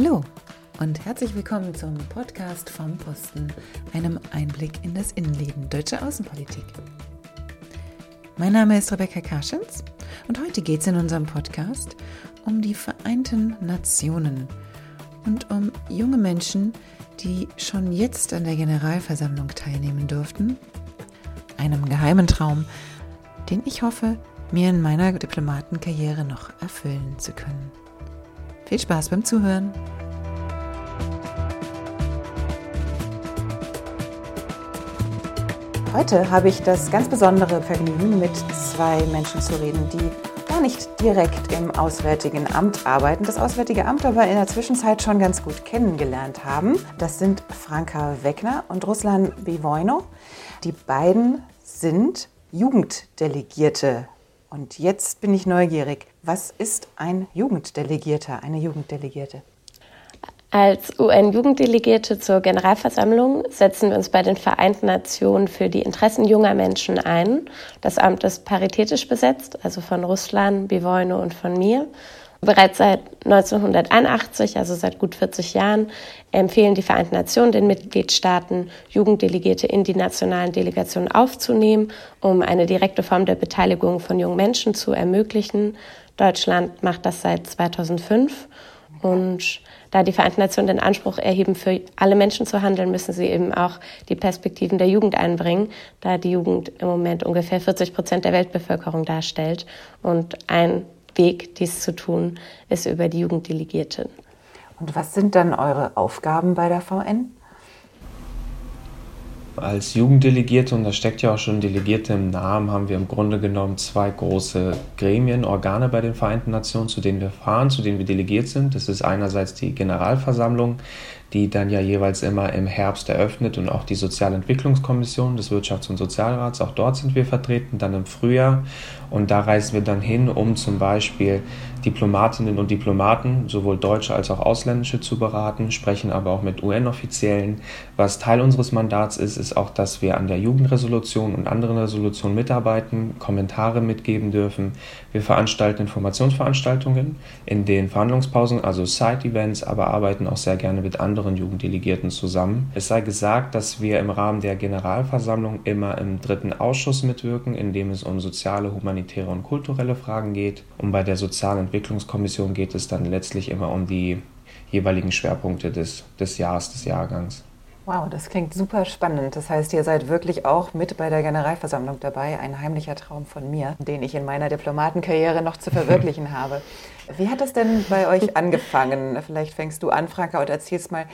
Hallo und herzlich willkommen zum Podcast vom Posten, einem Einblick in das Innenleben deutscher Außenpolitik. Mein Name ist Rebecca Karschens und heute geht es in unserem Podcast um die Vereinten Nationen und um junge Menschen, die schon jetzt an der Generalversammlung teilnehmen durften, einem geheimen Traum, den ich hoffe, mir in meiner Diplomatenkarriere noch erfüllen zu können. Viel Spaß beim Zuhören! Heute habe ich das ganz besondere Vergnügen, mit zwei Menschen zu reden, die gar nicht direkt im Auswärtigen Amt arbeiten, das Auswärtige Amt aber in der Zwischenzeit schon ganz gut kennengelernt haben. Das sind Franka Weckner und Ruslan Bivoino. Die beiden sind Jugenddelegierte. Und jetzt bin ich neugierig. Was ist ein Jugenddelegierter, eine Jugenddelegierte? Als UN-Jugenddelegierte zur Generalversammlung setzen wir uns bei den Vereinten Nationen für die Interessen junger Menschen ein. Das Amt ist paritätisch besetzt, also von Russland, Bivoino und von mir. Bereits seit 1981, also seit gut 40 Jahren, empfehlen die Vereinten Nationen den Mitgliedstaaten, Jugenddelegierte in die nationalen Delegationen aufzunehmen, um eine direkte Form der Beteiligung von jungen Menschen zu ermöglichen. Deutschland macht das seit 2005 und da die Vereinten Nationen den Anspruch erheben, für alle Menschen zu handeln, müssen sie eben auch die Perspektiven der Jugend einbringen, da die Jugend im Moment ungefähr 40 Prozent der Weltbevölkerung darstellt. Und ein Weg, dies zu tun, ist über die Jugenddelegierten. Und was sind dann eure Aufgaben bei der VN? Als Jugenddelegierte, und da steckt ja auch schon Delegierte im Namen, haben wir im Grunde genommen zwei große Gremien, Organe bei den Vereinten Nationen, zu denen wir fahren, zu denen wir delegiert sind. Das ist einerseits die Generalversammlung, die dann ja jeweils immer im Herbst eröffnet und auch die Sozialentwicklungskommission des Wirtschafts- und Sozialrats, auch dort sind wir vertreten, dann im Frühjahr. Und da reisen wir dann hin, um zum Beispiel Diplomatinnen und Diplomaten, sowohl deutsche als auch ausländische, zu beraten, sprechen aber auch mit UN-Offiziellen. Was Teil unseres Mandats ist, ist auch, dass wir an der Jugendresolution und anderen Resolutionen mitarbeiten, Kommentare mitgeben dürfen. Wir veranstalten Informationsveranstaltungen in den Verhandlungspausen, also Side-Events, aber arbeiten auch sehr gerne mit anderen Jugenddelegierten zusammen. Es sei gesagt, dass wir im Rahmen der Generalversammlung immer im dritten Ausschuss mitwirken, in dem es um soziale, humanitäre und kulturelle Fragen geht. Und bei der sozialen Entwicklungskommission geht es dann letztlich immer um die jeweiligen Schwerpunkte des, des Jahres, des Jahrgangs. Wow, das klingt super spannend. Das heißt, ihr seid wirklich auch mit bei der Generalversammlung dabei. Ein heimlicher Traum von mir, den ich in meiner Diplomatenkarriere noch zu verwirklichen habe. Wie hat das denn bei euch angefangen? Vielleicht fängst du an, Franka, und erzählst mal,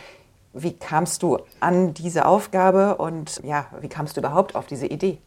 wie kamst du an diese Aufgabe und ja, wie kamst du überhaupt auf diese Idee?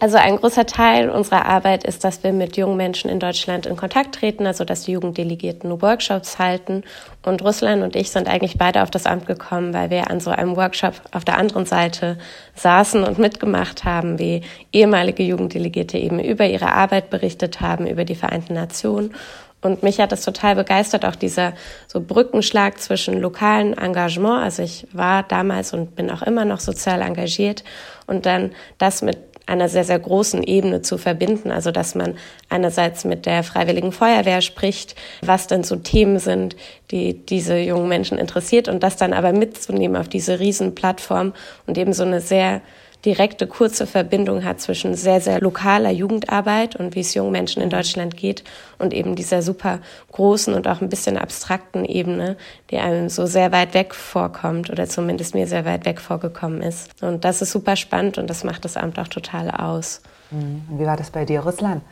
Also ein großer Teil unserer Arbeit ist, dass wir mit jungen Menschen in Deutschland in Kontakt treten, also dass die Jugenddelegierten Workshops halten. Und Russland und ich sind eigentlich beide auf das Amt gekommen, weil wir an so einem Workshop auf der anderen Seite saßen und mitgemacht haben, wie ehemalige Jugenddelegierte eben über ihre Arbeit berichtet haben, über die Vereinten Nationen. Und mich hat das total begeistert, auch dieser so Brückenschlag zwischen lokalen Engagement. Also ich war damals und bin auch immer noch sozial engagiert und dann das mit einer sehr, sehr großen Ebene zu verbinden. Also, dass man einerseits mit der Freiwilligen Feuerwehr spricht, was denn so Themen sind, die diese jungen Menschen interessiert und das dann aber mitzunehmen auf diese Riesenplattform und eben so eine sehr direkte, kurze Verbindung hat zwischen sehr, sehr lokaler Jugendarbeit und wie es jungen Menschen in Deutschland geht und eben dieser super großen und auch ein bisschen abstrakten Ebene, die einem so sehr weit weg vorkommt oder zumindest mir sehr weit weg vorgekommen ist. Und das ist super spannend und das macht das Amt auch total aus. Mhm. Wie war das bei dir, Russland?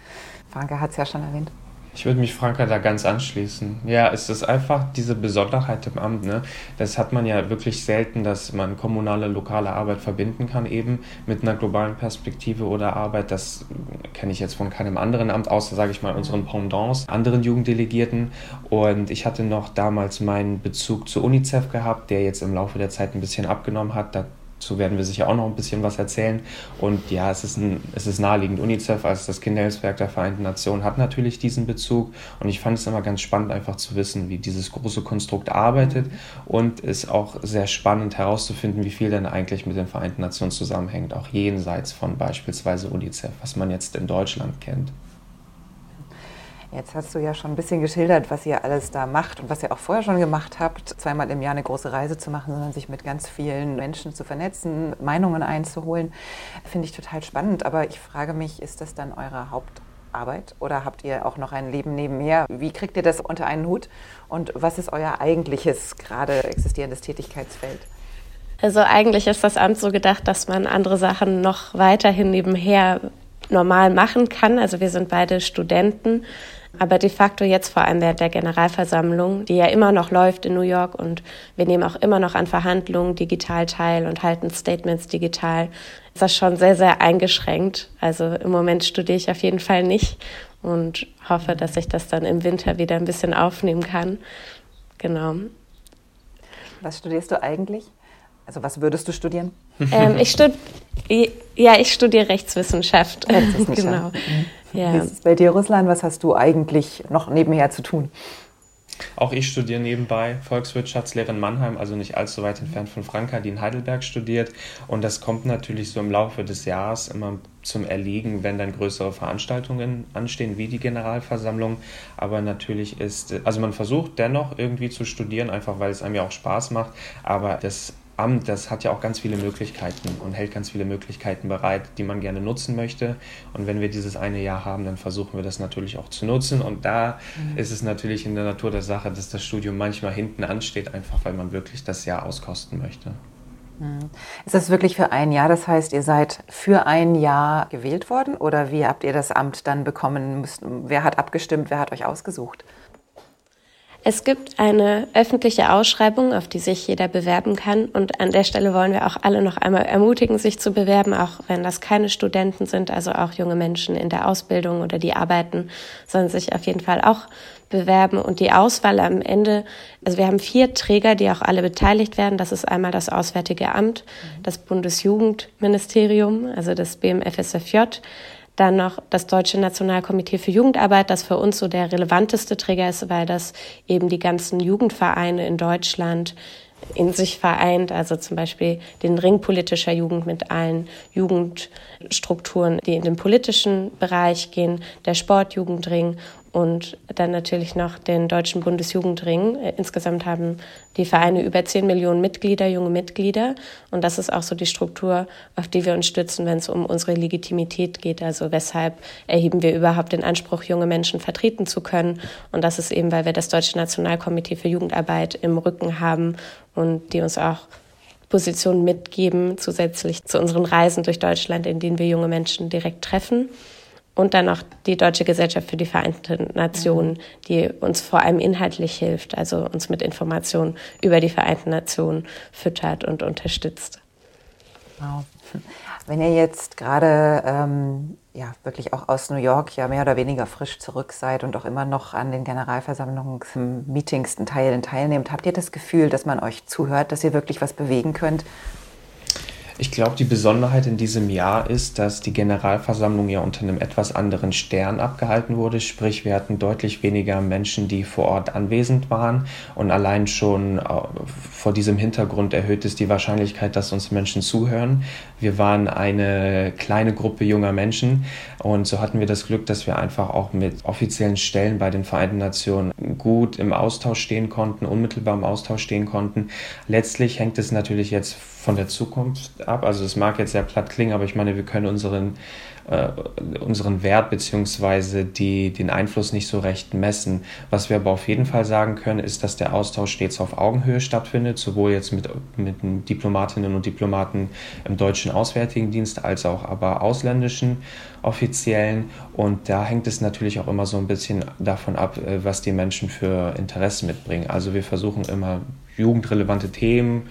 Franke hat es ja schon erwähnt. Ich würde mich Franka da ganz anschließen. Ja, es ist einfach diese Besonderheit im Amt. Ne? Das hat man ja wirklich selten, dass man kommunale, lokale Arbeit verbinden kann, eben mit einer globalen Perspektive oder Arbeit. Das kenne ich jetzt von keinem anderen Amt, außer, sage ich mal, unseren Pendants, anderen Jugenddelegierten. Und ich hatte noch damals meinen Bezug zur UNICEF gehabt, der jetzt im Laufe der Zeit ein bisschen abgenommen hat. Da Dazu werden wir sicher auch noch ein bisschen was erzählen. Und ja, es ist, ein, es ist naheliegend. UNICEF als das Kinderhilfswerk der Vereinten Nationen hat natürlich diesen Bezug. Und ich fand es immer ganz spannend, einfach zu wissen, wie dieses große Konstrukt arbeitet. Und es auch sehr spannend herauszufinden, wie viel denn eigentlich mit den Vereinten Nationen zusammenhängt, auch jenseits von beispielsweise UNICEF, was man jetzt in Deutschland kennt. Jetzt hast du ja schon ein bisschen geschildert, was ihr alles da macht und was ihr auch vorher schon gemacht habt, zweimal im Jahr eine große Reise zu machen, sondern sich mit ganz vielen Menschen zu vernetzen, Meinungen einzuholen. Finde ich total spannend. Aber ich frage mich, ist das dann eure Hauptarbeit oder habt ihr auch noch ein Leben nebenher? Wie kriegt ihr das unter einen Hut und was ist euer eigentliches, gerade existierendes Tätigkeitsfeld? Also eigentlich ist das Amt so gedacht, dass man andere Sachen noch weiterhin nebenher normal machen kann. Also wir sind beide Studenten, aber de facto jetzt vor allem während der Generalversammlung, die ja immer noch läuft in New York und wir nehmen auch immer noch an Verhandlungen digital teil und halten Statements digital, ist das schon sehr, sehr eingeschränkt. Also im Moment studiere ich auf jeden Fall nicht und hoffe, dass ich das dann im Winter wieder ein bisschen aufnehmen kann. Genau. Was studierst du eigentlich? Also was würdest du studieren? Ähm, ich stud ja, ich studiere Rechtswissenschaft. Rechtswissenschaft. genau. Mhm. Ja. Wie ist es bei dir, Russland? Was hast du eigentlich noch nebenher zu tun? Auch ich studiere nebenbei Volkswirtschaftslehre in Mannheim, also nicht allzu weit entfernt von Franka, die in Heidelberg studiert. Und das kommt natürlich so im Laufe des Jahres immer zum Erliegen, wenn dann größere Veranstaltungen anstehen, wie die Generalversammlung. Aber natürlich ist, also man versucht dennoch irgendwie zu studieren, einfach weil es einem ja auch Spaß macht. Aber das Amt, das hat ja auch ganz viele Möglichkeiten und hält ganz viele Möglichkeiten bereit, die man gerne nutzen möchte. Und wenn wir dieses eine Jahr haben, dann versuchen wir das natürlich auch zu nutzen. Und da mhm. ist es natürlich in der Natur der Sache, dass das Studium manchmal hinten ansteht, einfach weil man wirklich das Jahr auskosten möchte. Mhm. Ist das wirklich für ein Jahr? Das heißt, ihr seid für ein Jahr gewählt worden oder wie habt ihr das Amt dann bekommen? Wer hat abgestimmt? Wer hat euch ausgesucht? Es gibt eine öffentliche Ausschreibung, auf die sich jeder bewerben kann. Und an der Stelle wollen wir auch alle noch einmal ermutigen, sich zu bewerben, auch wenn das keine Studenten sind, also auch junge Menschen in der Ausbildung oder die arbeiten, sollen sich auf jeden Fall auch bewerben. Und die Auswahl am Ende, also wir haben vier Träger, die auch alle beteiligt werden. Das ist einmal das Auswärtige Amt, das Bundesjugendministerium, also das BMFSFJ, dann noch das Deutsche Nationalkomitee für Jugendarbeit, das für uns so der relevanteste Träger ist, weil das eben die ganzen Jugendvereine in Deutschland in sich vereint, also zum Beispiel den Ring politischer Jugend mit allen Jugendstrukturen, die in den politischen Bereich gehen, der Sportjugendring und dann natürlich noch den Deutschen Bundesjugendring. Insgesamt haben die Vereine über 10 Millionen Mitglieder, junge Mitglieder. Und das ist auch so die Struktur, auf die wir uns stützen, wenn es um unsere Legitimität geht. Also weshalb erheben wir überhaupt den Anspruch, junge Menschen vertreten zu können. Und das ist eben, weil wir das Deutsche Nationalkomitee für Jugendarbeit im Rücken haben und die uns auch Positionen mitgeben, zusätzlich zu unseren Reisen durch Deutschland, in denen wir junge Menschen direkt treffen und dann noch die Deutsche Gesellschaft für die Vereinten Nationen, die uns vor allem inhaltlich hilft, also uns mit Informationen über die Vereinten Nationen füttert und unterstützt. Wow. Wenn ihr jetzt gerade ähm, ja wirklich auch aus New York ja mehr oder weniger frisch zurück seid und auch immer noch an den Generalversammlungsmeetings in Teilen teilnehmt, habt ihr das Gefühl, dass man euch zuhört, dass ihr wirklich was bewegen könnt? Ich glaube, die Besonderheit in diesem Jahr ist, dass die Generalversammlung ja unter einem etwas anderen Stern abgehalten wurde. Sprich, wir hatten deutlich weniger Menschen, die vor Ort anwesend waren. Und allein schon äh, vor diesem Hintergrund erhöht es die Wahrscheinlichkeit, dass uns Menschen zuhören. Wir waren eine kleine Gruppe junger Menschen. Und so hatten wir das Glück, dass wir einfach auch mit offiziellen Stellen bei den Vereinten Nationen gut im Austausch stehen konnten, unmittelbar im Austausch stehen konnten. Letztlich hängt es natürlich jetzt von der Zukunft ab. Also es mag jetzt sehr platt klingen, aber ich meine, wir können unseren, äh, unseren Wert bzw. den Einfluss nicht so recht messen. Was wir aber auf jeden Fall sagen können, ist, dass der Austausch stets auf Augenhöhe stattfindet, sowohl jetzt mit, mit Diplomatinnen und Diplomaten im deutschen Auswärtigen Dienst als auch aber ausländischen offiziellen. Und da hängt es natürlich auch immer so ein bisschen davon ab, äh, was die Menschen für Interessen mitbringen. Also wir versuchen immer jugendrelevante Themen,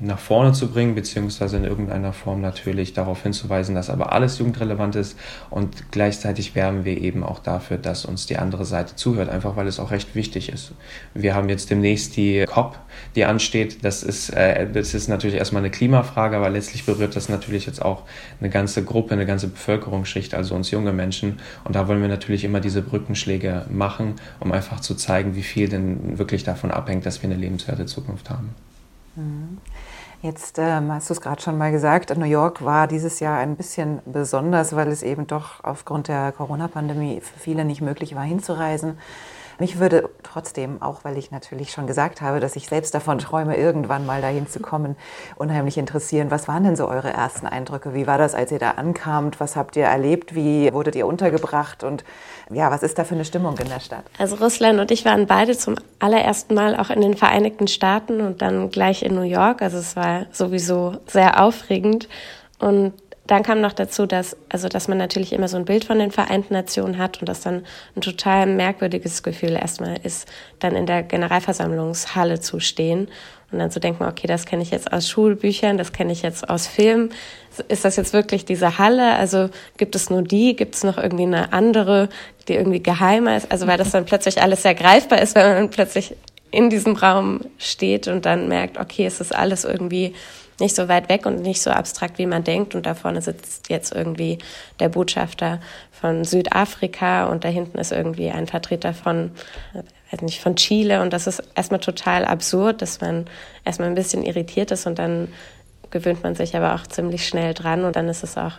nach vorne zu bringen, beziehungsweise in irgendeiner Form natürlich darauf hinzuweisen, dass aber alles jugendrelevant ist und gleichzeitig werben wir eben auch dafür, dass uns die andere Seite zuhört, einfach weil es auch recht wichtig ist. Wir haben jetzt demnächst die COP, die ansteht. Das ist, äh, das ist natürlich erstmal eine Klimafrage, aber letztlich berührt das natürlich jetzt auch eine ganze Gruppe, eine ganze Bevölkerungsschicht, also uns junge Menschen. Und da wollen wir natürlich immer diese Brückenschläge machen, um einfach zu zeigen, wie viel denn wirklich davon abhängt, dass wir eine lebenswerte Zukunft haben. Mhm. Jetzt ähm, hast du es gerade schon mal gesagt, New York war dieses Jahr ein bisschen besonders, weil es eben doch aufgrund der Corona-Pandemie für viele nicht möglich war, hinzureisen. Mich würde trotzdem, auch weil ich natürlich schon gesagt habe, dass ich selbst davon träume, irgendwann mal dahin zu kommen, unheimlich interessieren. Was waren denn so eure ersten Eindrücke? Wie war das, als ihr da ankamt? Was habt ihr erlebt? Wie wurdet ihr untergebracht? Und ja, was ist da für eine Stimmung in der Stadt? Also Russland und ich waren beide zum allerersten Mal auch in den Vereinigten Staaten und dann gleich in New York. Also es war sowieso sehr aufregend. Und dann kam noch dazu, dass, also, dass man natürlich immer so ein Bild von den Vereinten Nationen hat und das dann ein total merkwürdiges Gefühl erstmal ist, dann in der Generalversammlungshalle zu stehen und dann zu denken, okay, das kenne ich jetzt aus Schulbüchern, das kenne ich jetzt aus Filmen. Ist das jetzt wirklich diese Halle? Also gibt es nur die? Gibt es noch irgendwie eine andere, die irgendwie geheimer ist? Also weil das dann plötzlich alles sehr greifbar ist, wenn man plötzlich in diesem Raum steht und dann merkt, okay, es ist alles irgendwie nicht so weit weg und nicht so abstrakt, wie man denkt. Und da vorne sitzt jetzt irgendwie der Botschafter von Südafrika und da hinten ist irgendwie ein Vertreter von, weiß nicht, von Chile. Und das ist erstmal total absurd, dass man erstmal ein bisschen irritiert ist und dann gewöhnt man sich aber auch ziemlich schnell dran und dann ist es auch,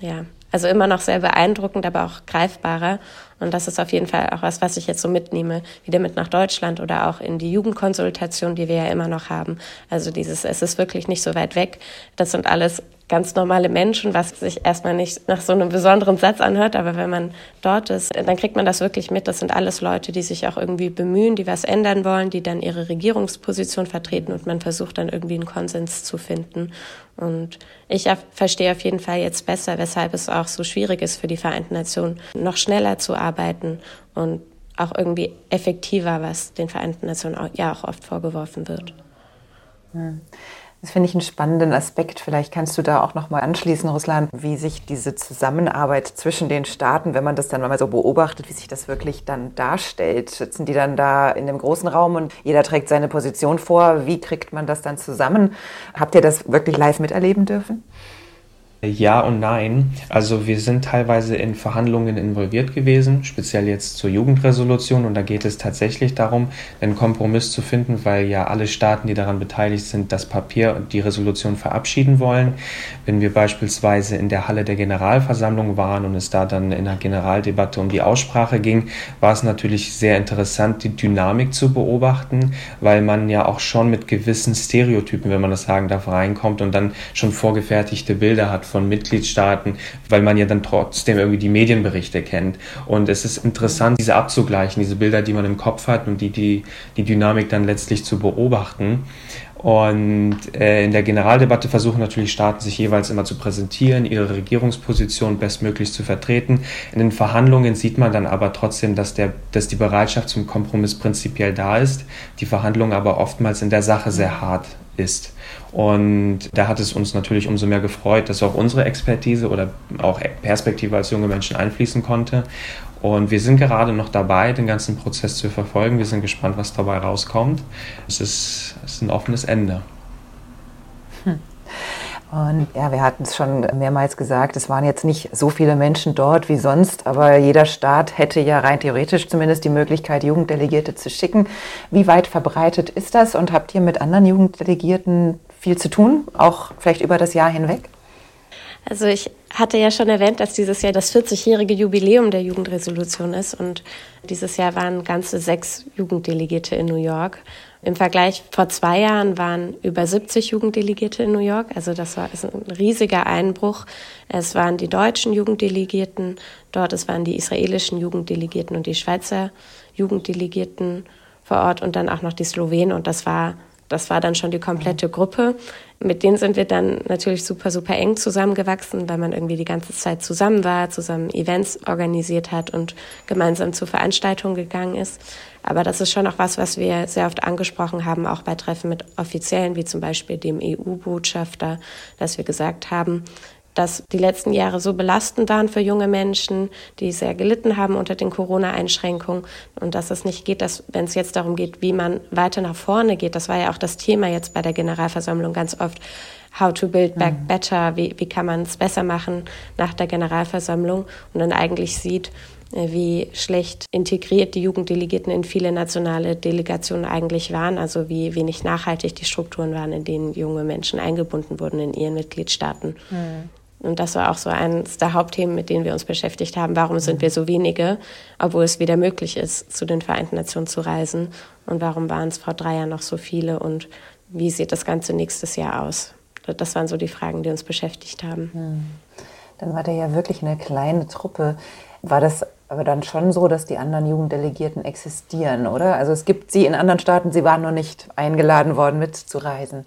ja, also immer noch sehr beeindruckend, aber auch greifbarer. Und das ist auf jeden Fall auch was, was ich jetzt so mitnehme, wieder mit nach Deutschland oder auch in die Jugendkonsultation, die wir ja immer noch haben. Also dieses, es ist wirklich nicht so weit weg. Das sind alles ganz normale Menschen, was sich erstmal nicht nach so einem besonderen Satz anhört, aber wenn man dort ist, dann kriegt man das wirklich mit. Das sind alles Leute, die sich auch irgendwie bemühen, die was ändern wollen, die dann ihre Regierungsposition vertreten und man versucht dann irgendwie einen Konsens zu finden. Und ich verstehe auf jeden Fall jetzt besser, weshalb es auch so schwierig ist für die Vereinten Nationen, noch schneller zu arbeiten und auch irgendwie effektiver, was den Vereinten Nationen ja auch oft vorgeworfen wird. Hm. Das finde ich einen spannenden Aspekt. Vielleicht kannst du da auch noch mal anschließen, Russland, wie sich diese Zusammenarbeit zwischen den Staaten, wenn man das dann mal so beobachtet, wie sich das wirklich dann darstellt. Sitzen die dann da in dem großen Raum und jeder trägt seine Position vor? Wie kriegt man das dann zusammen? Habt ihr das wirklich live miterleben dürfen? Ja und nein. Also wir sind teilweise in Verhandlungen involviert gewesen, speziell jetzt zur Jugendresolution. Und da geht es tatsächlich darum, einen Kompromiss zu finden, weil ja alle Staaten, die daran beteiligt sind, das Papier und die Resolution verabschieden wollen. Wenn wir beispielsweise in der Halle der Generalversammlung waren und es da dann in der Generaldebatte um die Aussprache ging, war es natürlich sehr interessant, die Dynamik zu beobachten, weil man ja auch schon mit gewissen Stereotypen, wenn man das sagen darf, reinkommt und dann schon vorgefertigte Bilder hat von Mitgliedstaaten, weil man ja dann trotzdem irgendwie die Medienberichte kennt. Und es ist interessant, diese abzugleichen, diese Bilder, die man im Kopf hat und die, die, die Dynamik dann letztlich zu beobachten. Und äh, in der Generaldebatte versuchen natürlich Staaten, sich jeweils immer zu präsentieren, ihre Regierungsposition bestmöglich zu vertreten. In den Verhandlungen sieht man dann aber trotzdem, dass, der, dass die Bereitschaft zum Kompromiss prinzipiell da ist, die Verhandlung aber oftmals in der Sache sehr hart ist. Und da hat es uns natürlich umso mehr gefreut, dass auch unsere Expertise oder auch Perspektive als junge Menschen einfließen konnte. Und wir sind gerade noch dabei, den ganzen Prozess zu verfolgen. Wir sind gespannt, was dabei rauskommt. Es ist, es ist ein offenes Ende. Und ja, wir hatten es schon mehrmals gesagt, es waren jetzt nicht so viele Menschen dort wie sonst, aber jeder Staat hätte ja rein theoretisch zumindest die Möglichkeit, Jugenddelegierte zu schicken. Wie weit verbreitet ist das und habt ihr mit anderen Jugenddelegierten viel zu tun, auch vielleicht über das Jahr hinweg? Also ich hatte ja schon erwähnt, dass dieses Jahr das 40-jährige Jubiläum der Jugendresolution ist und dieses Jahr waren ganze sechs Jugenddelegierte in New York. Im Vergleich vor zwei Jahren waren über 70 Jugenddelegierte in New York. Also das war ist ein riesiger Einbruch. Es waren die deutschen Jugenddelegierten dort, es waren die israelischen Jugenddelegierten und die Schweizer Jugenddelegierten vor Ort und dann auch noch die Slowenen. Und das war das war dann schon die komplette Gruppe. Mit denen sind wir dann natürlich super, super eng zusammengewachsen, weil man irgendwie die ganze Zeit zusammen war, zusammen Events organisiert hat und gemeinsam zu Veranstaltungen gegangen ist. Aber das ist schon auch was, was wir sehr oft angesprochen haben, auch bei Treffen mit Offiziellen, wie zum Beispiel dem EU-Botschafter, dass wir gesagt haben, dass die letzten Jahre so belastend waren für junge Menschen, die sehr gelitten haben unter den Corona-Einschränkungen und dass es nicht geht, dass wenn es jetzt darum geht, wie man weiter nach vorne geht, das war ja auch das Thema jetzt bei der Generalversammlung ganz oft, How to Build Back mhm. Better, wie, wie kann man es besser machen nach der Generalversammlung und dann eigentlich sieht, äh, wie schlecht integriert die Jugenddelegierten in viele nationale Delegationen eigentlich waren, also wie wenig nachhaltig die Strukturen waren, in denen junge Menschen eingebunden wurden in ihren Mitgliedstaaten. Mhm. Und das war auch so eines der Hauptthemen, mit denen wir uns beschäftigt haben. Warum sind wir so wenige, obwohl es wieder möglich ist, zu den Vereinten Nationen zu reisen? Und warum waren es vor drei Jahren noch so viele? Und wie sieht das Ganze nächstes Jahr aus? Das waren so die Fragen, die uns beschäftigt haben. Dann war der ja wirklich eine kleine Truppe. War das aber dann schon so, dass die anderen Jugenddelegierten existieren, oder? Also es gibt sie in anderen Staaten, sie waren nur nicht eingeladen worden, mitzureisen.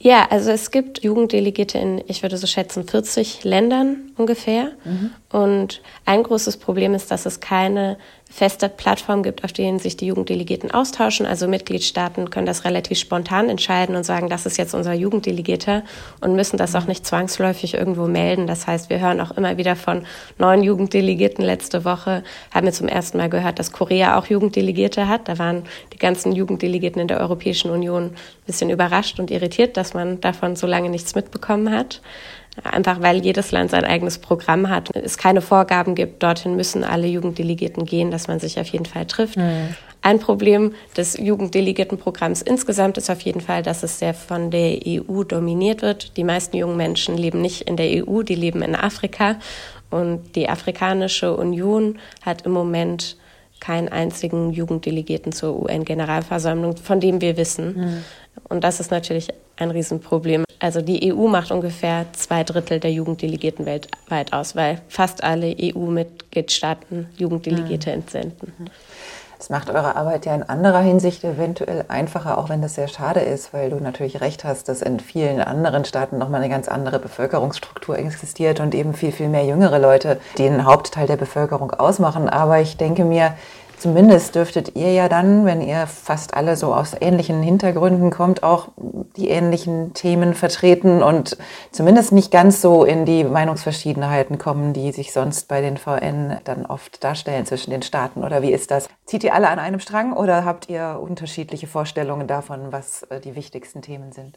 Ja, also es gibt Jugenddelegierte in, ich würde so schätzen, 40 Ländern ungefähr. Mhm. Und ein großes Problem ist, dass es keine feste Plattform gibt, auf denen sich die Jugenddelegierten austauschen. Also Mitgliedstaaten können das relativ spontan entscheiden und sagen, das ist jetzt unser Jugenddelegierter und müssen das auch nicht zwangsläufig irgendwo melden. Das heißt, wir hören auch immer wieder von neuen Jugenddelegierten. Letzte Woche haben wir zum ersten Mal gehört, dass Korea auch Jugenddelegierte hat. Da waren die ganzen Jugenddelegierten in der Europäischen Union ein bisschen überrascht und irritiert, dass man davon so lange nichts mitbekommen hat. Einfach weil jedes Land sein eigenes Programm hat. Es keine Vorgaben gibt, dorthin müssen alle Jugenddelegierten gehen, dass man sich auf jeden Fall trifft. Mhm. Ein Problem des Jugenddelegiertenprogramms insgesamt ist auf jeden Fall, dass es sehr von der EU dominiert wird. Die meisten jungen Menschen leben nicht in der EU, die leben in Afrika. Und die Afrikanische Union hat im Moment keinen einzigen Jugenddelegierten zur UN-Generalversammlung, von dem wir wissen. Mhm. Und das ist natürlich ein Riesenproblem. Also die EU macht ungefähr zwei Drittel der Jugenddelegierten weltweit aus, weil fast alle EU-Mitgliedstaaten Jugenddelegierte mhm. entsenden. Das macht eure Arbeit ja in anderer Hinsicht eventuell einfacher, auch wenn das sehr schade ist, weil du natürlich recht hast, dass in vielen anderen Staaten nochmal eine ganz andere Bevölkerungsstruktur existiert und eben viel, viel mehr jüngere Leute, die einen Hauptteil der Bevölkerung ausmachen. Aber ich denke mir, Zumindest dürftet ihr ja dann, wenn ihr fast alle so aus ähnlichen Hintergründen kommt, auch die ähnlichen Themen vertreten und zumindest nicht ganz so in die Meinungsverschiedenheiten kommen, die sich sonst bei den VN dann oft darstellen zwischen den Staaten. Oder wie ist das? Zieht ihr alle an einem Strang oder habt ihr unterschiedliche Vorstellungen davon, was äh, die wichtigsten Themen sind?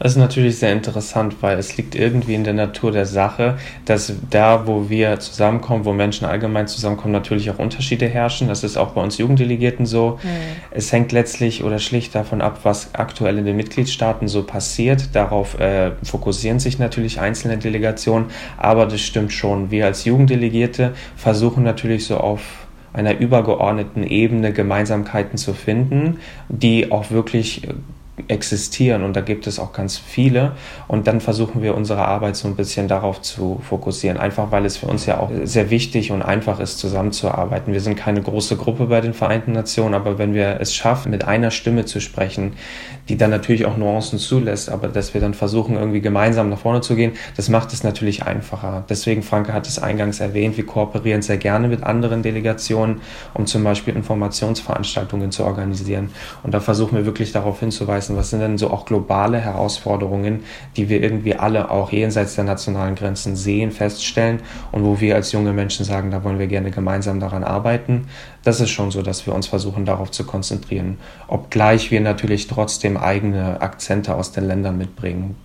Das ist natürlich sehr interessant, weil es liegt irgendwie in der Natur der Sache, dass da, wo wir zusammenkommen, wo Menschen allgemein zusammenkommen, natürlich auch Unterschiede herrschen. Das ist auch bei uns Jugenddelegierten so. Mhm. Es hängt letztlich oder schlicht davon ab, was aktuell in den Mitgliedstaaten so passiert. Darauf äh, fokussieren sich natürlich einzelne Delegationen, aber das stimmt schon. Wir als Jugenddelegierte versuchen natürlich so auf einer übergeordneten Ebene Gemeinsamkeiten zu finden, die auch wirklich existieren und da gibt es auch ganz viele und dann versuchen wir unsere Arbeit so ein bisschen darauf zu fokussieren, einfach weil es für uns ja auch sehr wichtig und einfach ist, zusammenzuarbeiten. Wir sind keine große Gruppe bei den Vereinten Nationen, aber wenn wir es schaffen, mit einer Stimme zu sprechen, die dann natürlich auch Nuancen zulässt, aber dass wir dann versuchen, irgendwie gemeinsam nach vorne zu gehen, das macht es natürlich einfacher. Deswegen, Franke hat es eingangs erwähnt, wir kooperieren sehr gerne mit anderen Delegationen, um zum Beispiel Informationsveranstaltungen zu organisieren. Und da versuchen wir wirklich darauf hinzuweisen, was sind denn so auch globale Herausforderungen, die wir irgendwie alle auch jenseits der nationalen Grenzen sehen, feststellen und wo wir als junge Menschen sagen, da wollen wir gerne gemeinsam daran arbeiten. Das ist schon so, dass wir uns versuchen, darauf zu konzentrieren. Obgleich wir natürlich trotzdem eigene Akzente aus den Ländern mitbringen.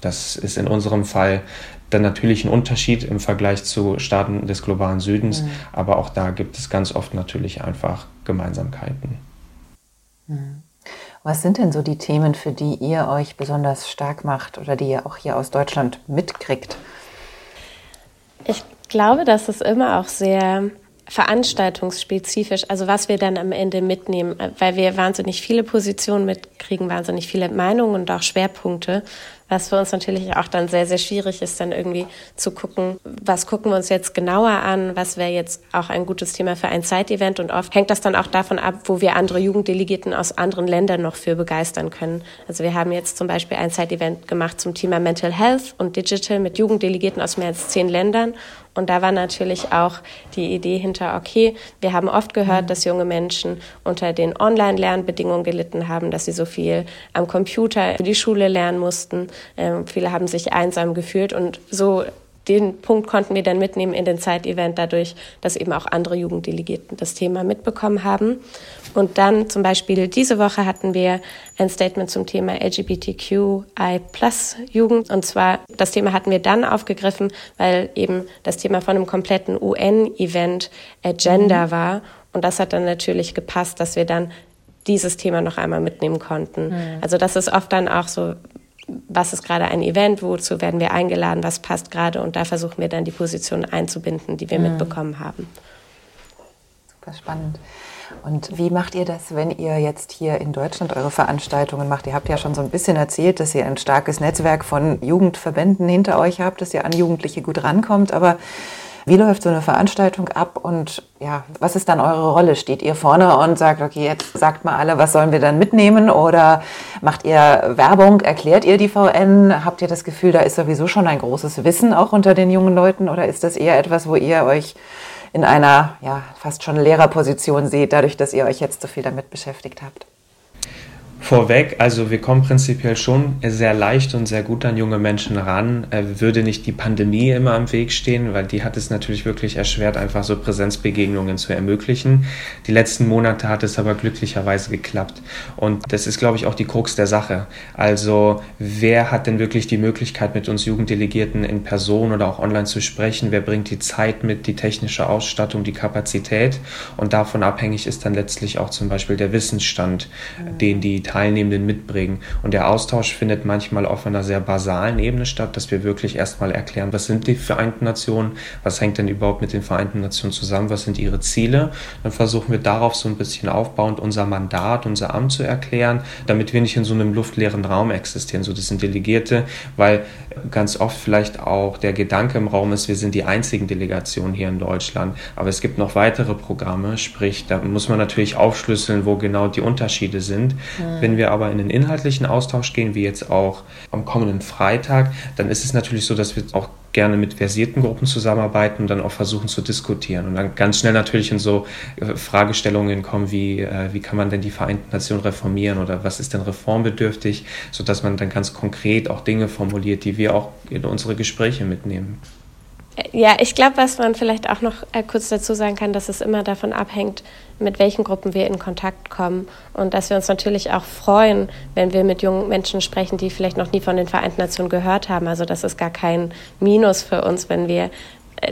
Das ist in unserem Fall dann natürlich ein Unterschied im Vergleich zu Staaten des globalen Südens, mhm. aber auch da gibt es ganz oft natürlich einfach Gemeinsamkeiten. Mhm. Was sind denn so die Themen, für die ihr euch besonders stark macht oder die ihr auch hier aus Deutschland mitkriegt? Ich glaube, dass es immer auch sehr veranstaltungsspezifisch, also was wir dann am Ende mitnehmen, weil wir wahnsinnig viele Positionen mitkriegen, wahnsinnig viele Meinungen und auch Schwerpunkte, was für uns natürlich auch dann sehr, sehr schwierig ist, dann irgendwie zu gucken, was gucken wir uns jetzt genauer an, was wäre jetzt auch ein gutes Thema für ein Zeitevent und oft hängt das dann auch davon ab, wo wir andere Jugenddelegierten aus anderen Ländern noch für begeistern können. Also wir haben jetzt zum Beispiel ein Zeitevent gemacht zum Thema Mental Health und Digital mit Jugenddelegierten aus mehr als zehn Ländern und da war natürlich auch die Idee hinter, okay, wir haben oft gehört, dass junge Menschen unter den Online-Lernbedingungen gelitten haben, dass sie so viel am Computer für die Schule lernen mussten. Ähm, viele haben sich einsam gefühlt und so den Punkt konnten wir dann mitnehmen in den Zeit-Event dadurch, dass eben auch andere Jugenddelegierten das Thema mitbekommen haben. Und dann zum Beispiel diese Woche hatten wir ein Statement zum Thema LGBTQI Plus Jugend. Und zwar, das Thema hatten wir dann aufgegriffen, weil eben das Thema von einem kompletten UN-Event Agenda mhm. war. Und das hat dann natürlich gepasst, dass wir dann dieses Thema noch einmal mitnehmen konnten. Mhm. Also das ist oft dann auch so, was ist gerade ein Event, wozu werden wir eingeladen, was passt gerade und da versuchen wir dann die Position einzubinden, die wir mhm. mitbekommen haben. Super spannend. Und wie macht ihr das, wenn ihr jetzt hier in Deutschland eure Veranstaltungen macht? Ihr habt ja schon so ein bisschen erzählt, dass ihr ein starkes Netzwerk von Jugendverbänden hinter euch habt, dass ihr an Jugendliche gut rankommt. Aber wie läuft so eine Veranstaltung ab und ja, was ist dann eure Rolle? Steht ihr vorne und sagt, okay, jetzt sagt mal alle, was sollen wir dann mitnehmen? Oder macht ihr Werbung? Erklärt ihr die VN? Habt ihr das Gefühl, da ist sowieso schon ein großes Wissen auch unter den jungen Leuten? Oder ist das eher etwas, wo ihr euch in einer ja, fast schon Lehrerposition seht, dadurch, dass ihr euch jetzt so viel damit beschäftigt habt? Vorweg, also wir kommen prinzipiell schon sehr leicht und sehr gut an junge Menschen ran. Äh, würde nicht die Pandemie immer im Weg stehen, weil die hat es natürlich wirklich erschwert, einfach so Präsenzbegegnungen zu ermöglichen. Die letzten Monate hat es aber glücklicherweise geklappt. Und das ist, glaube ich, auch die Krux der Sache. Also wer hat denn wirklich die Möglichkeit, mit uns Jugenddelegierten in Person oder auch online zu sprechen? Wer bringt die Zeit mit, die technische Ausstattung, die Kapazität? Und davon abhängig ist dann letztlich auch zum Beispiel der Wissensstand, mhm. den die Teilnehmenden mitbringen. Und der Austausch findet manchmal auf einer sehr basalen Ebene statt, dass wir wirklich erstmal erklären, was sind die Vereinten Nationen, was hängt denn überhaupt mit den Vereinten Nationen zusammen, was sind ihre Ziele. Dann versuchen wir darauf so ein bisschen aufbauend unser Mandat, unser Amt zu erklären, damit wir nicht in so einem luftleeren Raum existieren. So, das sind Delegierte, weil ganz oft vielleicht auch der Gedanke im Raum ist, wir sind die einzigen Delegationen hier in Deutschland, aber es gibt noch weitere Programme, sprich, da muss man natürlich aufschlüsseln, wo genau die Unterschiede sind. Mhm. Wenn wir aber in den inhaltlichen Austausch gehen, wie jetzt auch am kommenden Freitag, dann ist es natürlich so, dass wir auch gerne mit versierten Gruppen zusammenarbeiten und dann auch versuchen zu diskutieren und dann ganz schnell natürlich in so äh, Fragestellungen kommen wie, äh, wie kann man denn die Vereinten Nationen reformieren oder was ist denn reformbedürftig, sodass man dann ganz konkret auch Dinge formuliert, die wir auch in unsere Gespräche mitnehmen. Ja, ich glaube, was man vielleicht auch noch äh, kurz dazu sagen kann, dass es immer davon abhängt, mit welchen Gruppen wir in Kontakt kommen und dass wir uns natürlich auch freuen, wenn wir mit jungen Menschen sprechen, die vielleicht noch nie von den Vereinten Nationen gehört haben. Also das ist gar kein Minus für uns, wenn wir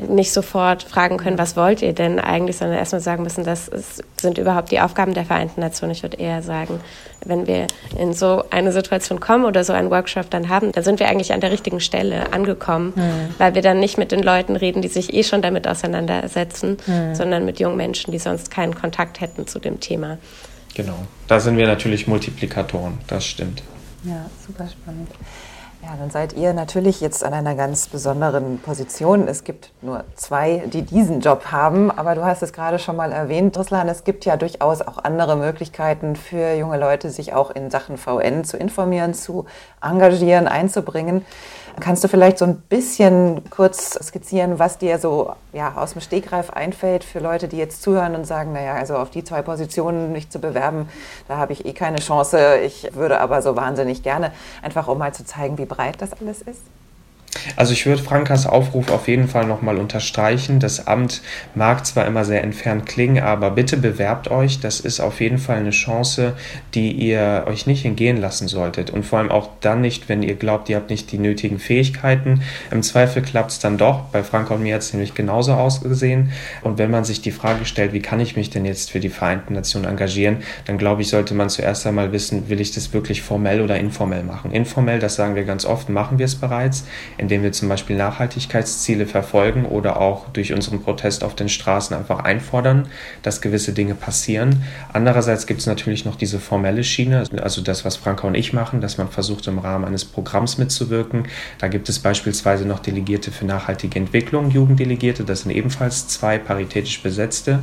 nicht sofort fragen können, was wollt ihr denn eigentlich, sondern erstmal sagen müssen, das ist, sind überhaupt die Aufgaben der Vereinten Nationen. Ich würde eher sagen, wenn wir in so eine Situation kommen oder so einen Workshop dann haben, dann sind wir eigentlich an der richtigen Stelle angekommen, mhm. weil wir dann nicht mit den Leuten reden, die sich eh schon damit auseinandersetzen, mhm. sondern mit jungen Menschen, die sonst keinen Kontakt hätten zu dem Thema. Genau, da sind wir natürlich Multiplikatoren, das stimmt. Ja, super spannend. Ja, dann seid ihr natürlich jetzt an einer ganz besonderen Position. Es gibt nur zwei, die diesen Job haben, aber du hast es gerade schon mal erwähnt, Ruslan, es gibt ja durchaus auch andere Möglichkeiten für junge Leute, sich auch in Sachen VN zu informieren, zu engagieren, einzubringen. Kannst du vielleicht so ein bisschen kurz skizzieren, was dir so ja, aus dem Stegreif einfällt für Leute, die jetzt zuhören und sagen, naja, also auf die zwei Positionen mich zu bewerben, da habe ich eh keine Chance. Ich würde aber so wahnsinnig gerne, einfach um mal zu zeigen, wie breit das alles ist. Also ich würde Frankas Aufruf auf jeden Fall nochmal unterstreichen. Das Amt mag zwar immer sehr entfernt klingen, aber bitte bewerbt euch. Das ist auf jeden Fall eine Chance, die ihr euch nicht entgehen lassen solltet. Und vor allem auch dann nicht, wenn ihr glaubt, ihr habt nicht die nötigen Fähigkeiten. Im Zweifel klappt es dann doch. Bei Franka und mir hat es nämlich genauso ausgesehen. Und wenn man sich die Frage stellt, wie kann ich mich denn jetzt für die Vereinten Nationen engagieren, dann glaube ich, sollte man zuerst einmal wissen, will ich das wirklich formell oder informell machen. Informell, das sagen wir ganz oft, machen wir es bereits indem wir zum Beispiel Nachhaltigkeitsziele verfolgen oder auch durch unseren Protest auf den Straßen einfach einfordern, dass gewisse Dinge passieren. Andererseits gibt es natürlich noch diese formelle Schiene, also das, was Franka und ich machen, dass man versucht, im Rahmen eines Programms mitzuwirken. Da gibt es beispielsweise noch Delegierte für nachhaltige Entwicklung, Jugenddelegierte, das sind ebenfalls zwei paritätisch besetzte.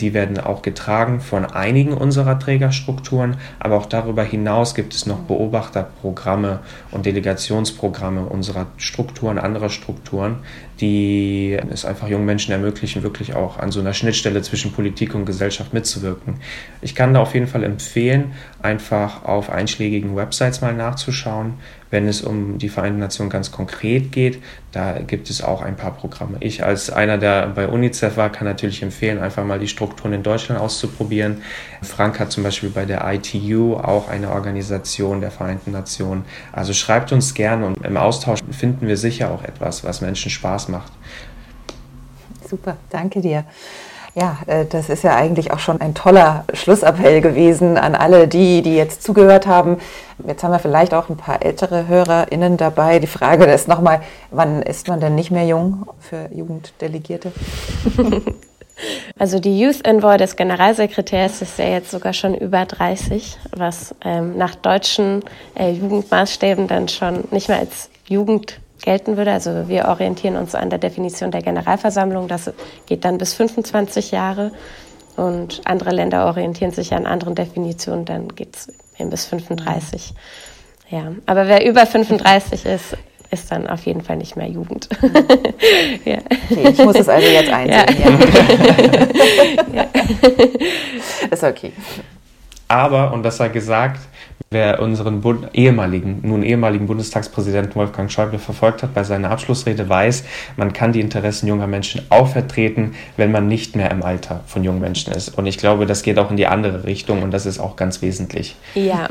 Die werden auch getragen von einigen unserer Trägerstrukturen, aber auch darüber hinaus gibt es noch Beobachterprogramme und Delegationsprogramme unserer Strukturen, anderer Strukturen, die es einfach jungen Menschen ermöglichen, wirklich auch an so einer Schnittstelle zwischen Politik und Gesellschaft mitzuwirken. Ich kann da auf jeden Fall empfehlen, einfach auf einschlägigen Websites mal nachzuschauen. Wenn es um die Vereinten Nationen ganz konkret geht, da gibt es auch ein paar Programme. Ich als einer, der bei UNICEF war, kann natürlich empfehlen, einfach mal die Strukturen in Deutschland auszuprobieren. Frank hat zum Beispiel bei der ITU auch eine Organisation der Vereinten Nationen. Also schreibt uns gerne und im Austausch finden wir sicher auch etwas, was Menschen Spaß macht. Super, danke dir. Ja, äh, das ist ja eigentlich auch schon ein toller Schlussappell gewesen an alle die, die jetzt zugehört haben. Jetzt haben wir vielleicht auch ein paar ältere HörerInnen dabei. Die Frage ist nochmal, wann ist man denn nicht mehr jung für Jugenddelegierte? Also die Youth Envoy des Generalsekretärs ist ja jetzt sogar schon über 30, was ähm, nach deutschen äh, Jugendmaßstäben dann schon nicht mehr als Jugend gelten würde. Also wir orientieren uns an der Definition der Generalversammlung. Das geht dann bis 25 Jahre. Und andere Länder orientieren sich an anderen Definitionen, dann geht es eben bis 35. Ja, aber wer über 35 ist, ist dann auf jeden Fall nicht mehr Jugend. ja. okay, ich muss es also jetzt einsehen. Ja. ja. ist okay. Aber, und das sei gesagt, Wer unseren Bund ehemaligen, nun ehemaligen Bundestagspräsidenten Wolfgang Schäuble verfolgt hat bei seiner Abschlussrede, weiß, man kann die Interessen junger Menschen auch vertreten, wenn man nicht mehr im Alter von jungen Menschen ist. Und ich glaube, das geht auch in die andere Richtung und das ist auch ganz wesentlich. Ja.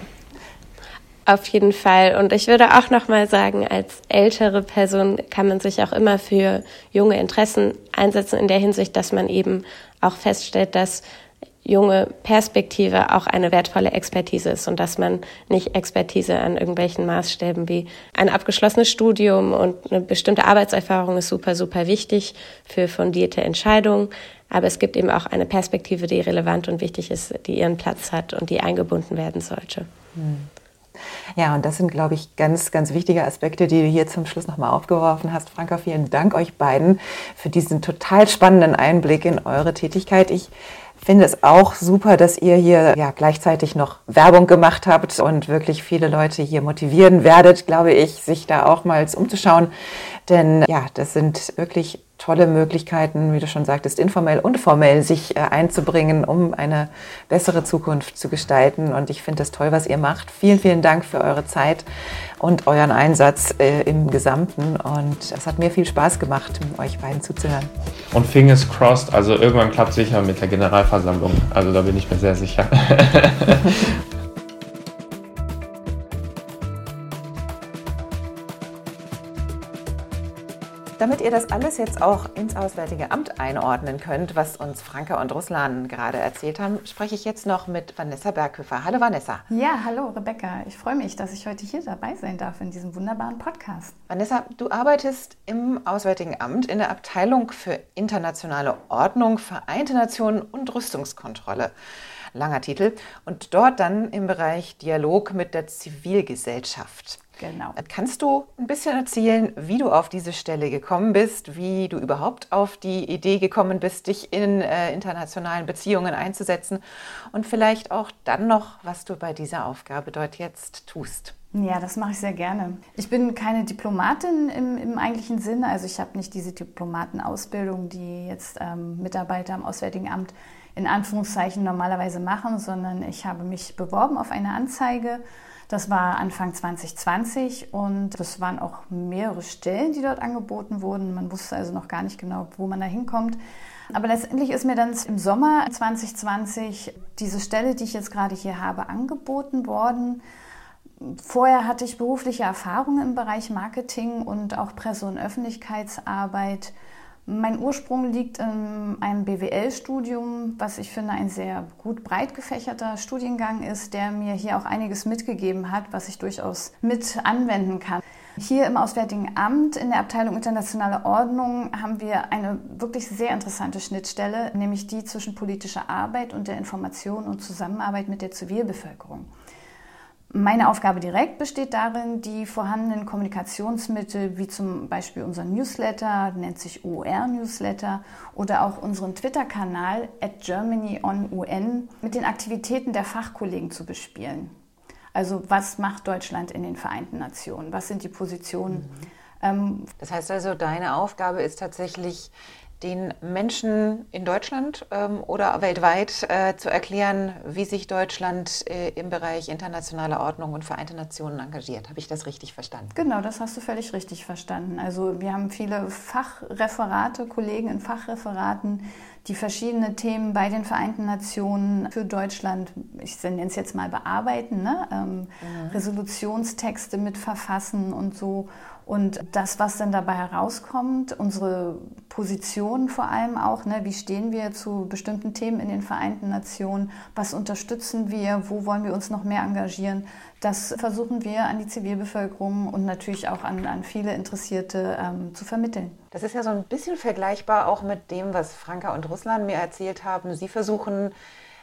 Auf jeden Fall. Und ich würde auch noch mal sagen, als ältere Person kann man sich auch immer für junge Interessen einsetzen in der Hinsicht, dass man eben auch feststellt, dass junge Perspektive auch eine wertvolle Expertise ist und dass man nicht Expertise an irgendwelchen Maßstäben wie ein abgeschlossenes Studium und eine bestimmte Arbeitserfahrung ist super, super wichtig für fundierte Entscheidungen. Aber es gibt eben auch eine Perspektive, die relevant und wichtig ist, die ihren Platz hat und die eingebunden werden sollte. Hm. Ja, und das sind, glaube ich, ganz, ganz wichtige Aspekte, die du hier zum Schluss nochmal aufgeworfen hast. Franka, vielen Dank euch beiden für diesen total spannenden Einblick in eure Tätigkeit. Ich finde es auch super, dass ihr hier ja gleichzeitig noch Werbung gemacht habt und wirklich viele Leute hier motivieren werdet, glaube ich, sich da auch mal umzuschauen. Denn ja, das sind wirklich tolle Möglichkeiten, wie du schon sagtest, informell und formell sich äh, einzubringen, um eine bessere Zukunft zu gestalten. Und ich finde es toll, was ihr macht. Vielen, vielen Dank für eure Zeit und euren Einsatz äh, im Gesamten. Und es hat mir viel Spaß gemacht, euch beiden zuzuhören. Und fingers crossed, also irgendwann klappt sicher mit der Generalversammlung. Also da bin ich mir sehr sicher. Damit ihr das alles jetzt auch ins Auswärtige Amt einordnen könnt, was uns Franka und Russland gerade erzählt haben, spreche ich jetzt noch mit Vanessa Berghöfer. Hallo Vanessa. Ja, hallo Rebecca. Ich freue mich, dass ich heute hier dabei sein darf in diesem wunderbaren Podcast. Vanessa, du arbeitest im Auswärtigen Amt in der Abteilung für internationale Ordnung, Vereinte Nationen und Rüstungskontrolle langer Titel, und dort dann im Bereich Dialog mit der Zivilgesellschaft. Genau. Kannst du ein bisschen erzählen, wie du auf diese Stelle gekommen bist, wie du überhaupt auf die Idee gekommen bist, dich in äh, internationalen Beziehungen einzusetzen und vielleicht auch dann noch, was du bei dieser Aufgabe dort jetzt tust? Ja, das mache ich sehr gerne. Ich bin keine Diplomatin im, im eigentlichen Sinne, also ich habe nicht diese Diplomatenausbildung, die jetzt ähm, Mitarbeiter am Auswärtigen Amt in Anführungszeichen normalerweise machen, sondern ich habe mich beworben auf eine Anzeige das war Anfang 2020 und das waren auch mehrere Stellen, die dort angeboten wurden. Man wusste also noch gar nicht genau, wo man da hinkommt. Aber letztendlich ist mir dann im Sommer 2020 diese Stelle, die ich jetzt gerade hier habe, angeboten worden. Vorher hatte ich berufliche Erfahrungen im Bereich Marketing und auch Presse- und Öffentlichkeitsarbeit. Mein Ursprung liegt in einem BWL-Studium, was ich finde ein sehr gut breit gefächerter Studiengang ist, der mir hier auch einiges mitgegeben hat, was ich durchaus mit anwenden kann. Hier im Auswärtigen Amt in der Abteilung Internationale Ordnung haben wir eine wirklich sehr interessante Schnittstelle, nämlich die zwischen politischer Arbeit und der Information und Zusammenarbeit mit der Zivilbevölkerung. Meine Aufgabe direkt besteht darin, die vorhandenen Kommunikationsmittel, wie zum Beispiel unser Newsletter, nennt sich OR-Newsletter, oder auch unseren Twitter-Kanal at GermanyOnUN mit den Aktivitäten der Fachkollegen zu bespielen. Also was macht Deutschland in den Vereinten Nationen? Was sind die Positionen? Mhm. Ähm, das heißt also, deine Aufgabe ist tatsächlich den Menschen in Deutschland ähm, oder weltweit äh, zu erklären, wie sich Deutschland äh, im Bereich internationale Ordnung und Vereinte Nationen engagiert. Habe ich das richtig verstanden? Genau, das hast du völlig richtig verstanden. Also wir haben viele Fachreferate, Kollegen in Fachreferaten, die verschiedene Themen bei den Vereinten Nationen für Deutschland, ich nenne es jetzt mal bearbeiten, ne? ähm, mhm. Resolutionstexte mit verfassen und so. Und das, was dann dabei herauskommt, unsere Position vor allem auch, ne, wie stehen wir zu bestimmten Themen in den Vereinten Nationen, was unterstützen wir, wo wollen wir uns noch mehr engagieren, das versuchen wir an die Zivilbevölkerung und natürlich auch an, an viele Interessierte ähm, zu vermitteln. Das ist ja so ein bisschen vergleichbar auch mit dem, was Franka und Russland mir erzählt haben. Sie versuchen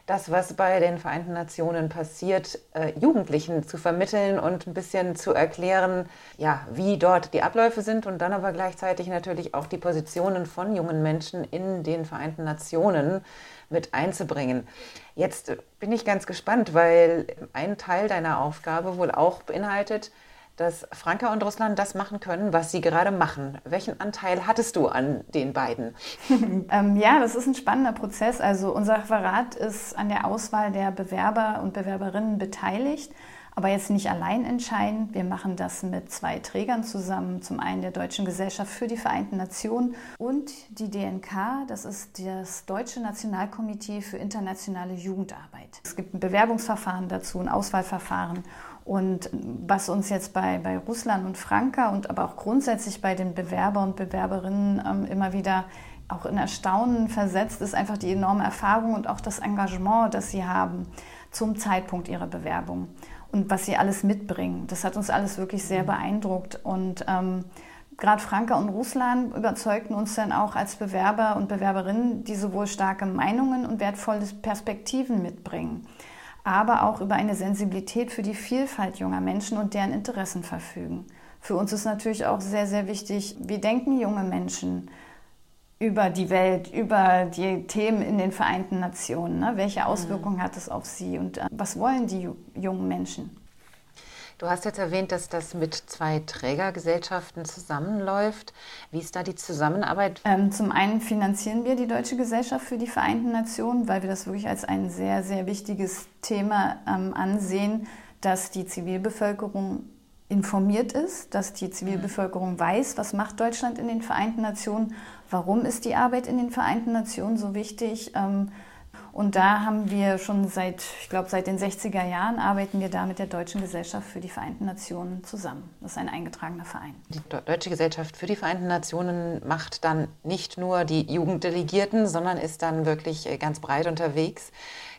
das, was bei den Vereinten Nationen passiert, äh, Jugendlichen zu vermitteln und ein bisschen zu erklären, ja, wie dort die Abläufe sind und dann aber gleichzeitig natürlich auch die Positionen von jungen Menschen in den Vereinten Nationen mit einzubringen. Jetzt bin ich ganz gespannt, weil ein Teil deiner Aufgabe wohl auch beinhaltet, dass Franka und Russland das machen können, was sie gerade machen. Welchen Anteil hattest du an den beiden? ähm, ja, das ist ein spannender Prozess. Also unser Referat ist an der Auswahl der Bewerber und Bewerberinnen beteiligt, aber jetzt nicht allein entscheidend. Wir machen das mit zwei Trägern zusammen. Zum einen der Deutschen Gesellschaft für die Vereinten Nationen und die DNK, das ist das Deutsche Nationalkomitee für internationale Jugendarbeit. Es gibt ein Bewerbungsverfahren dazu, ein Auswahlverfahren. Und was uns jetzt bei, bei Russland und Franka und aber auch grundsätzlich bei den Bewerber und Bewerberinnen ähm, immer wieder auch in Erstaunen versetzt, ist einfach die enorme Erfahrung und auch das Engagement, das sie haben zum Zeitpunkt ihrer Bewerbung und was sie alles mitbringen. Das hat uns alles wirklich sehr mhm. beeindruckt und ähm, gerade Franka und Russland überzeugten uns dann auch als Bewerber und Bewerberinnen, die sowohl starke Meinungen und wertvolle Perspektiven mitbringen aber auch über eine Sensibilität für die Vielfalt junger Menschen und deren Interessen verfügen. Für uns ist natürlich auch sehr, sehr wichtig, wie denken junge Menschen über die Welt, über die Themen in den Vereinten Nationen. Ne? Welche mhm. Auswirkungen hat es auf sie und äh, was wollen die jungen Menschen? Du hast jetzt erwähnt, dass das mit zwei Trägergesellschaften zusammenläuft. Wie ist da die Zusammenarbeit? Ähm, zum einen finanzieren wir die Deutsche Gesellschaft für die Vereinten Nationen, weil wir das wirklich als ein sehr, sehr wichtiges Thema ähm, ansehen, dass die Zivilbevölkerung informiert ist, dass die Zivilbevölkerung weiß, was macht Deutschland in den Vereinten Nationen, warum ist die Arbeit in den Vereinten Nationen so wichtig. Ähm, und da haben wir schon seit, ich glaube, seit den 60er Jahren arbeiten wir da mit der Deutschen Gesellschaft für die Vereinten Nationen zusammen. Das ist ein eingetragener Verein. Die Deutsche Gesellschaft für die Vereinten Nationen macht dann nicht nur die Jugenddelegierten, sondern ist dann wirklich äh, ganz breit unterwegs.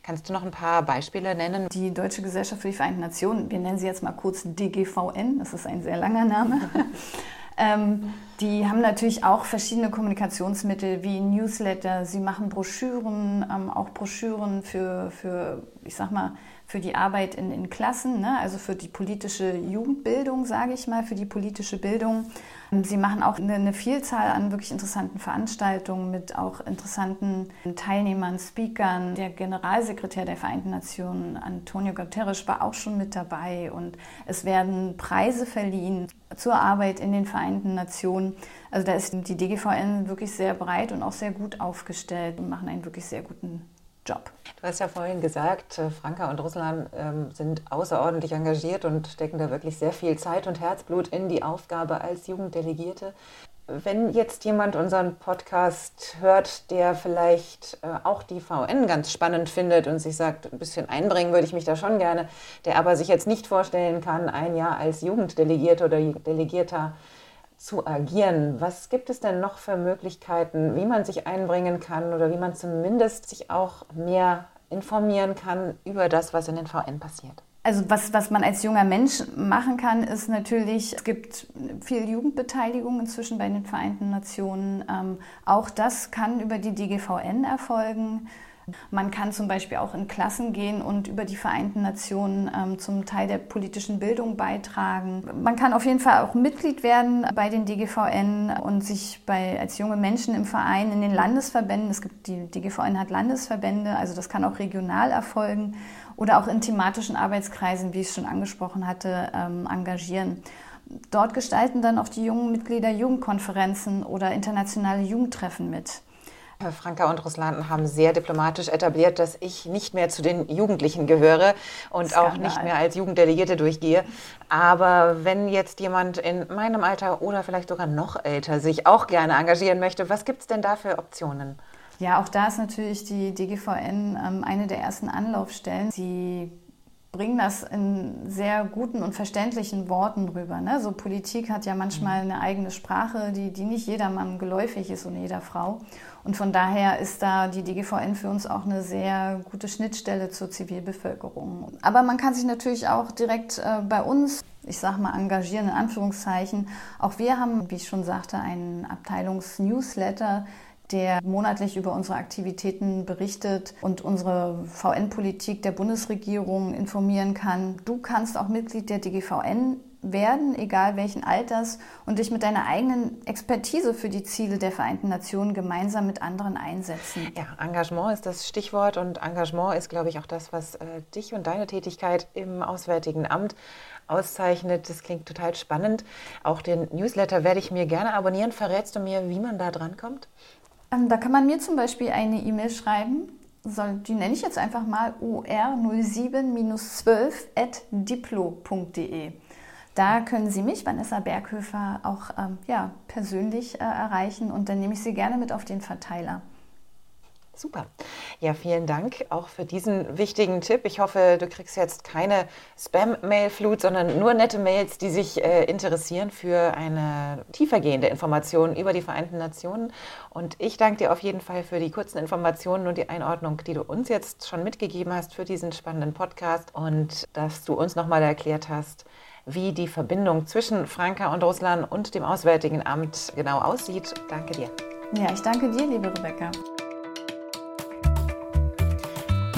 Kannst du noch ein paar Beispiele nennen? Die Deutsche Gesellschaft für die Vereinten Nationen, wir nennen sie jetzt mal kurz DGVN, das ist ein sehr langer Name. Ähm, die haben natürlich auch verschiedene Kommunikationsmittel wie Newsletter, sie machen Broschüren, ähm, auch Broschüren für, für, ich sag mal, für die Arbeit in, in Klassen, ne? also für die politische Jugendbildung, sage ich mal, für die politische Bildung. Sie machen auch eine, eine, Vielzahl an wirklich interessanten Veranstaltungen mit auch interessanten Teilnehmern, Speakern. Der Generalsekretär der Vereinten Nationen, Antonio Guterres, war auch schon mit dabei und es werden Preise verliehen zur Arbeit in den Vereinten Nationen. Also da ist die DGVN wirklich sehr breit und auch sehr gut aufgestellt und machen einen wirklich sehr guten Job. Du hast ja vorhin gesagt, äh, Franka und Russland ähm, sind außerordentlich engagiert und stecken da wirklich sehr viel Zeit und Herzblut in die Aufgabe als Jugenddelegierte. Wenn jetzt jemand unseren Podcast hört, der vielleicht äh, auch die VN ganz spannend findet und sich sagt, ein bisschen einbringen würde ich mich da schon gerne, der aber sich jetzt nicht vorstellen kann, ein Jahr als Jugenddelegierte oder Delegierter zu agieren. Was gibt es denn noch für Möglichkeiten, wie man sich einbringen kann oder wie man zumindest sich auch mehr informieren kann über das, was in den VN passiert? Also was, was man als junger Mensch machen kann, ist natürlich, es gibt viel Jugendbeteiligung inzwischen bei den Vereinten Nationen. Ähm, auch das kann über die DGVN erfolgen. Man kann zum Beispiel auch in Klassen gehen und über die Vereinten Nationen ähm, zum Teil der politischen Bildung beitragen. Man kann auf jeden Fall auch Mitglied werden bei den DGVN und sich bei, als junge Menschen im Verein in den Landesverbänden, es gibt die DGVN hat Landesverbände, also das kann auch regional erfolgen oder auch in thematischen Arbeitskreisen, wie ich es schon angesprochen hatte, ähm, engagieren. Dort gestalten dann auch die jungen Mitglieder Jugendkonferenzen oder internationale Jugendtreffen mit. Franka und Russland haben sehr diplomatisch etabliert, dass ich nicht mehr zu den Jugendlichen gehöre und Skandal. auch nicht mehr als Jugenddelegierte durchgehe. Aber wenn jetzt jemand in meinem Alter oder vielleicht sogar noch älter sich auch gerne engagieren möchte, was gibt es denn da für Optionen? Ja, auch da ist natürlich die DGVN ähm, eine der ersten Anlaufstellen. Sie bringen das in sehr guten und verständlichen Worten rüber. Ne? So Politik hat ja manchmal eine eigene Sprache, die, die nicht jedermann geläufig ist und jeder Frau. Und von daher ist da die DGVN für uns auch eine sehr gute Schnittstelle zur Zivilbevölkerung. Aber man kann sich natürlich auch direkt äh, bei uns, ich sage mal, engagieren, in Anführungszeichen. Auch wir haben, wie ich schon sagte, einen Abteilungsnewsletter, der monatlich über unsere Aktivitäten berichtet und unsere VN-Politik der Bundesregierung informieren kann. Du kannst auch Mitglied der DGVN werden, egal welchen Alters, und dich mit deiner eigenen Expertise für die Ziele der Vereinten Nationen gemeinsam mit anderen einsetzen. Ja, Engagement ist das Stichwort und Engagement ist, glaube ich, auch das, was äh, dich und deine Tätigkeit im Auswärtigen Amt auszeichnet. Das klingt total spannend. Auch den Newsletter werde ich mir gerne abonnieren. Verrätst du mir, wie man da dran kommt? Ähm, da kann man mir zum Beispiel eine E-Mail schreiben. Die nenne ich jetzt einfach mal or07-12.diplo.de. Da können Sie mich, Vanessa Berghöfer, auch ähm, ja, persönlich äh, erreichen und dann nehme ich Sie gerne mit auf den Verteiler. Super. Ja, vielen Dank auch für diesen wichtigen Tipp. Ich hoffe, du kriegst jetzt keine Spam-Mail-Flut, sondern nur nette Mails, die sich äh, interessieren für eine tiefergehende Information über die Vereinten Nationen. Und ich danke dir auf jeden Fall für die kurzen Informationen und die Einordnung, die du uns jetzt schon mitgegeben hast für diesen spannenden Podcast und dass du uns nochmal erklärt hast, wie die Verbindung zwischen Franka und Russland und dem Auswärtigen Amt genau aussieht. Danke dir. Ja, ich danke dir, liebe Rebecca.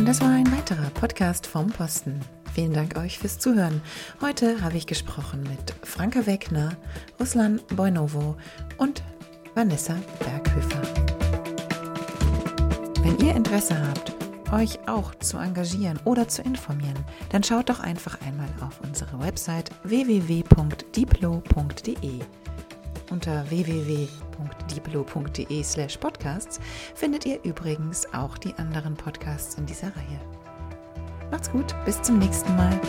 Und das war ein weiterer Podcast vom Posten. Vielen Dank euch fürs Zuhören. Heute habe ich gesprochen mit Franka Wegner, Ruslan Boinovo und Vanessa Berghöfer. Wenn ihr Interesse habt, euch auch zu engagieren oder zu informieren, dann schaut doch einfach einmal auf unsere Website www.diplo.de. Unter www.diplo.de slash podcasts findet ihr übrigens auch die anderen Podcasts in dieser Reihe. Macht's gut, bis zum nächsten Mal.